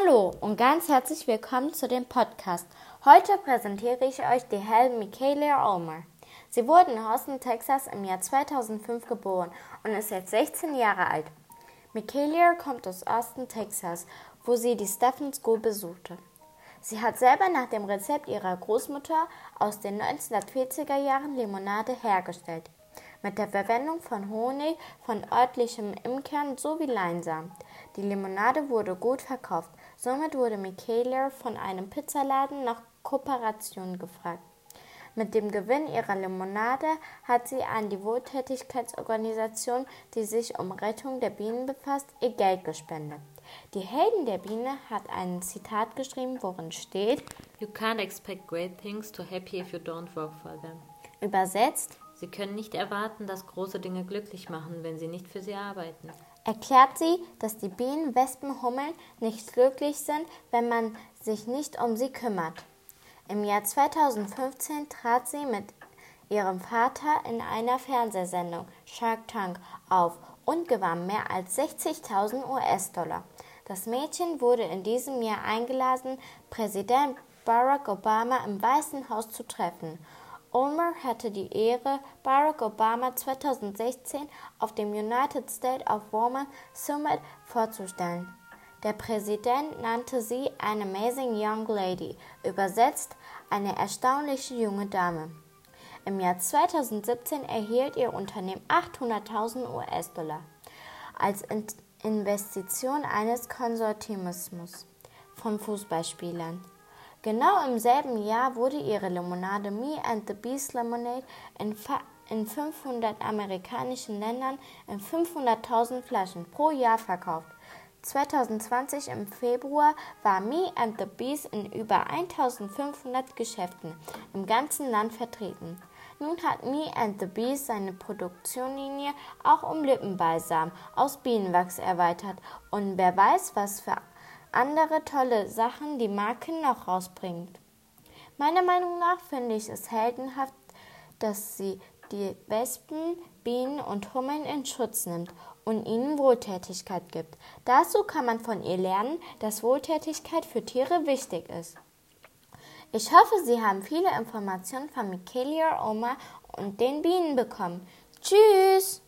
Hallo und ganz herzlich willkommen zu dem Podcast. Heute präsentiere ich euch die Helen Michaela Ulmer. Sie wurde in Austin, Texas im Jahr 2005 geboren und ist jetzt 16 Jahre alt. Michaela kommt aus Austin, Texas, wo sie die Stephen School besuchte. Sie hat selber nach dem Rezept ihrer Großmutter aus den 1940er Jahren Limonade hergestellt mit der Verwendung von Honig von örtlichem Imkern sowie Leinsamen. Die Limonade wurde gut verkauft. Somit wurde Michaela von einem Pizzaladen nach Kooperation gefragt. Mit dem Gewinn ihrer Limonade hat sie an die Wohltätigkeitsorganisation, die sich um Rettung der Bienen befasst, ihr Geld gespendet. Die Helden der Biene hat ein Zitat geschrieben, worin steht: You can't expect great things to happy if you don't work for them. Übersetzt: Sie können nicht erwarten, dass große Dinge glücklich machen, wenn sie nicht für sie arbeiten. Erklärt sie, dass die Bienen, Wespen, Hummeln nicht glücklich sind, wenn man sich nicht um sie kümmert. Im Jahr 2015 trat sie mit ihrem Vater in einer Fernsehsendung Shark Tank auf und gewann mehr als 60.000 US-Dollar. Das Mädchen wurde in diesem Jahr eingeladen, Präsident Barack Obama im Weißen Haus zu treffen Ulmer hatte die Ehre, Barack Obama 2016 auf dem United States of Women Summit vorzustellen. Der Präsident nannte sie an amazing young lady, übersetzt eine erstaunliche junge Dame. Im Jahr 2017 erhielt ihr Unternehmen 800.000 US-Dollar als Investition eines Konsortiums von Fußballspielern. Genau im selben Jahr wurde ihre Limonade Me and the Beast Lemonade in, in 500 amerikanischen Ländern in 500.000 Flaschen pro Jahr verkauft. 2020 im Februar war Me and the Beast in über 1500 Geschäften im ganzen Land vertreten. Nun hat Me and the Beast seine Produktionslinie auch um Lippenbalsam aus Bienenwachs erweitert und wer weiß, was für andere tolle Sachen die Marke noch rausbringt. Meiner Meinung nach finde ich es heldenhaft, dass sie die Wespen, Bienen und Hummeln in Schutz nimmt und ihnen Wohltätigkeit gibt. Dazu kann man von ihr lernen, dass Wohltätigkeit für Tiere wichtig ist. Ich hoffe, Sie haben viele Informationen von Michaela Oma und den Bienen bekommen. Tschüss!